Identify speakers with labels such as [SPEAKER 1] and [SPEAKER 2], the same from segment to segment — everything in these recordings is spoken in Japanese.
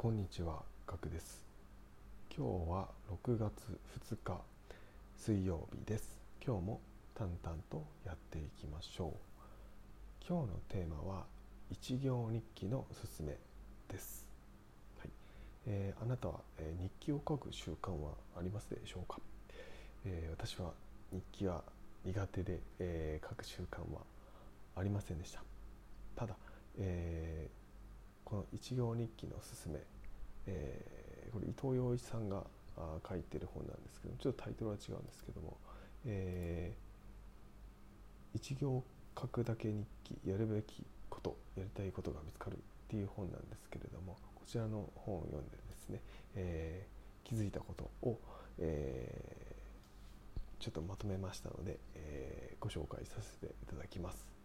[SPEAKER 1] こんにちは、ガクです。今日は6月2日水曜日です。今日も淡々とやっていきましょう。今日のテーマは一行日記のすすめです。はいえーあなたは、えー日記を書く習慣はありますでしょうか、えー私は日記は苦手で、えー書く習慣はありませんでした。ただ、えーこの一行日記のおすすめ、えーこれ伊藤洋一さんが書いてる本なんですけどちょっとタイトルは違うんですけども、えー一行書くだけ日記やるべきことやりたいことが見つかるっていう本なんですけれどもこちらの本を読んでですね、えー気づいたことを、えーちょっとまとめましたので、えーご紹介させていただきます。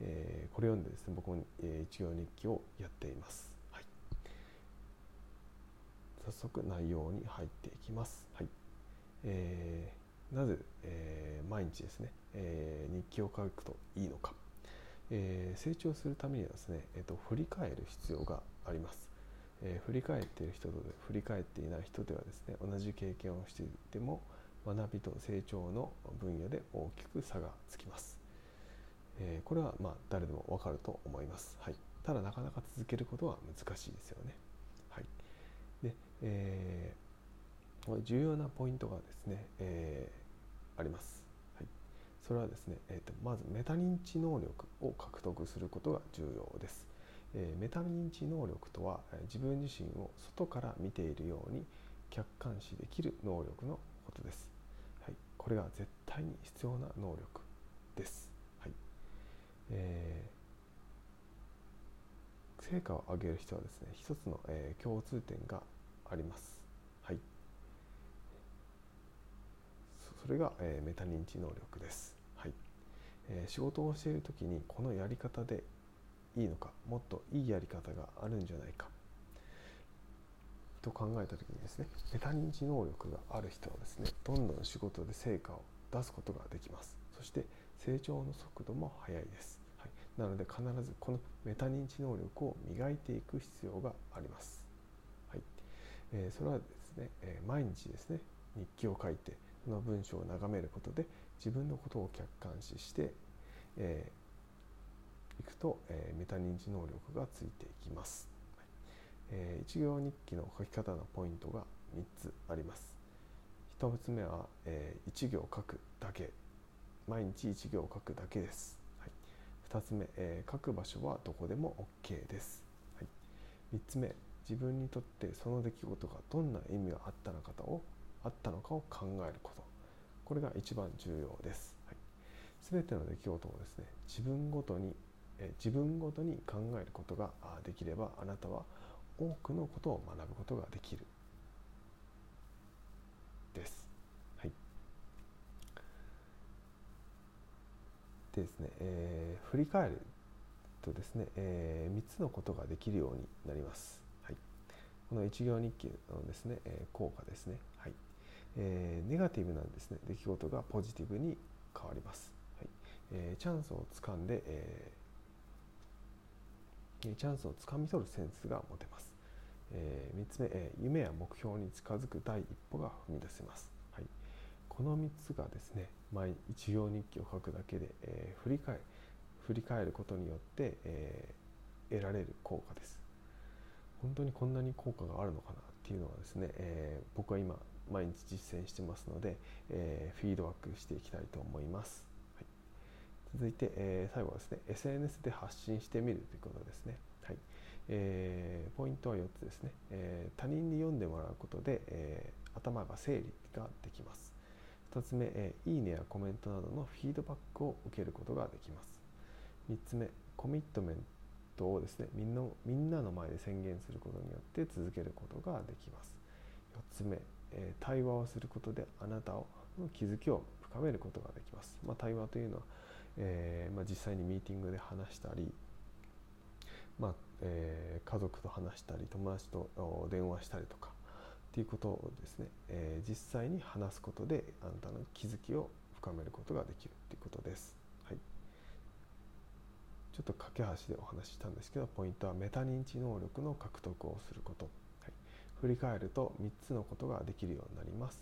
[SPEAKER 1] えーこれを読んでですね僕も、えー一行日記をやっています。はい、早速内容に入っていきます。はいえーなぜ、えー毎日ですね、えー日記を書くといいのか、えー成長するためにはですね、えーと振り返る必要があります。えー振り返っている人と振り返っていない人ではですね同じ経験をしていても学びと成長の分野で大きく差がつきます。えーこれはま誰でもわかると思います。はい、ただなかなか続けることは難しいですよね。はい、で、えー重要なポイントがですね、えーあります。はい、それはですね、えーとまずメタ認知能力を獲得することが重要です。えメタ認知能力とは自分自身を外から見ているように客観視できる能力のことです。はい、これが絶対に必要な能力です。はいえー成果を上げる人はですね一つの、えー共通点があります。はい、それが、えーメタ認知能力です。はい。えー仕事をしている時にこのやり方でいいのかもっといいやり方があるんじゃないか。と考えた時にですねメタ認知能力がある人はですねどんどん仕事で成果を出すことができます。そして成長の速度も速いです、なので必ずこのメタ認知能力を磨いていく必要があります、はい。えーそれはですね、えー毎日ですね日記を書いてその文章を眺めることで自分のことを客観視して、えーいくと、えーメタ認知能力がついていきます、はい。えー一行日記の書き方のポイントが3つあります。1つ目は、え1行書くだけ。毎日1行書くだけです、2つ目、えー書く場所はどこでも OK です、はい、3つ目自分にとってその出来事がどんな意味があったのかをあったのかを考えること。これが一番重要です、はい、全ての出来事をですね自分ごとにえー自分ごとに考えることができればあなたは多くのことを学ぶことができる。です。はい、でですね、えー振り返るとですね、え3つのことができるようになります。はい、この一行日記のですね、えー効果ですね、はいえーネガティブなですね出来事がポジティブに変わります。はいえーチャンスをつかんで、えーチャンスをつかみ取るセンスが持てます。え3つ目、えー夢や目標に近づく第一歩が踏み出せます。この3つがですね、毎一行日記を書くだけで、えー振り返振り返ることによって、えー得られる効果です。本当にこんなに効果があるのかなっていうのはですね、えー僕は今毎日実践してますので、えフィードバックしていきたいと思います。はい。続いて、えー最後はですね SNS で発信してみるということですね、はい。えーポイントは4つですね、え他人に読んでもらうことで、え頭が整理ができます。2つ目、えいいねやコメントなどのフィードバックを受けることができます。3つ目コミットメントをですねみんなみんなの前で宣言することによって続けることができます。4つ目、え対話をすることであなたの気づきを深めることができます、まあ、対話というのはえーまあ、実際にミーティングで話したり、まあえー家族と話したり友達と電話したりとかっていうことをですね、えー実際に話すことであなたの気づきを深めることができるということです。はい。ちょっと架け橋でお話ししたんですけどポイントはメタ認知能力の獲得をすること、はい、振り返ると3つのことができるようになります。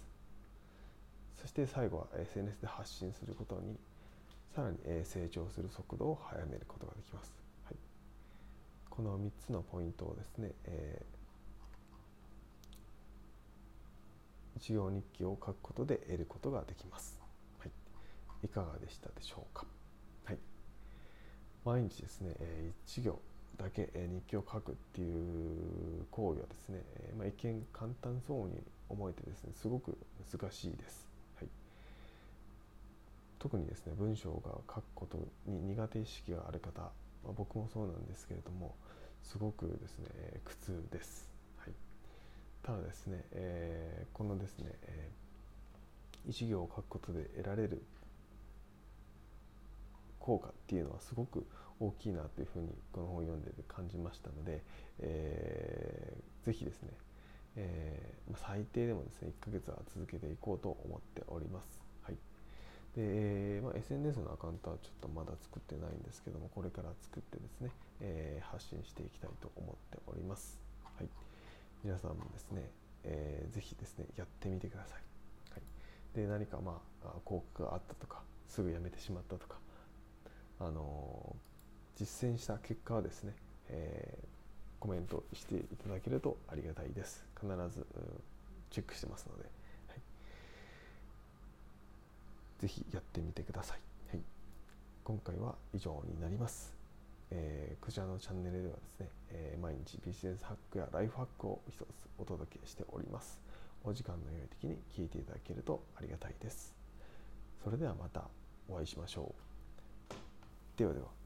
[SPEAKER 1] そして最後は SNS で発信することにさらに成長する速度を速めることができます、はい、この3つのポイントをですね、えー、一行日記を書くことで得ることができます、はい、いかがでしたでしょうか？はい。毎日ですね、え1行だけ、え日記を書くっていう行為はですね、えまあ、一見簡単そうに思えてですねすごく難しいです、はい、特にですね文章が書くことに苦手意識がある方、まあ、僕もそうなんですけれどもすごくですね苦痛です、ただですね、えー、このですね、えー、一行を書くことで得られる効果っていうのはすごく大きいなというふうにこの本を読んでて感じましたので、えー、ぜひですね、えー、ま、最低でもですね1ヶ月は続けていこうと思っております。はいでまあ、SNS のアカウントはちょっとまだ作ってないんですけどもこれから作ってですね、えー、発信していきたいと思っております。はい、皆さんもですね、えー、ぜひですねやってみてください。はい、で何かまあ効果があったとかすぐやめてしまったとかあの実践した結果はですね、えー、コメントしていただけるとありがたいです。必ずチェックしてますので、はい、ぜひやってみてください、はい、今回は以上になります、えー、こちらのチャンネルではですね、えー、日ビジネスハックやライフハックを一つお届けしております。お時間の良い時に聞いていただけるとありがたいです。それではまたお会いしましょう。ではでは。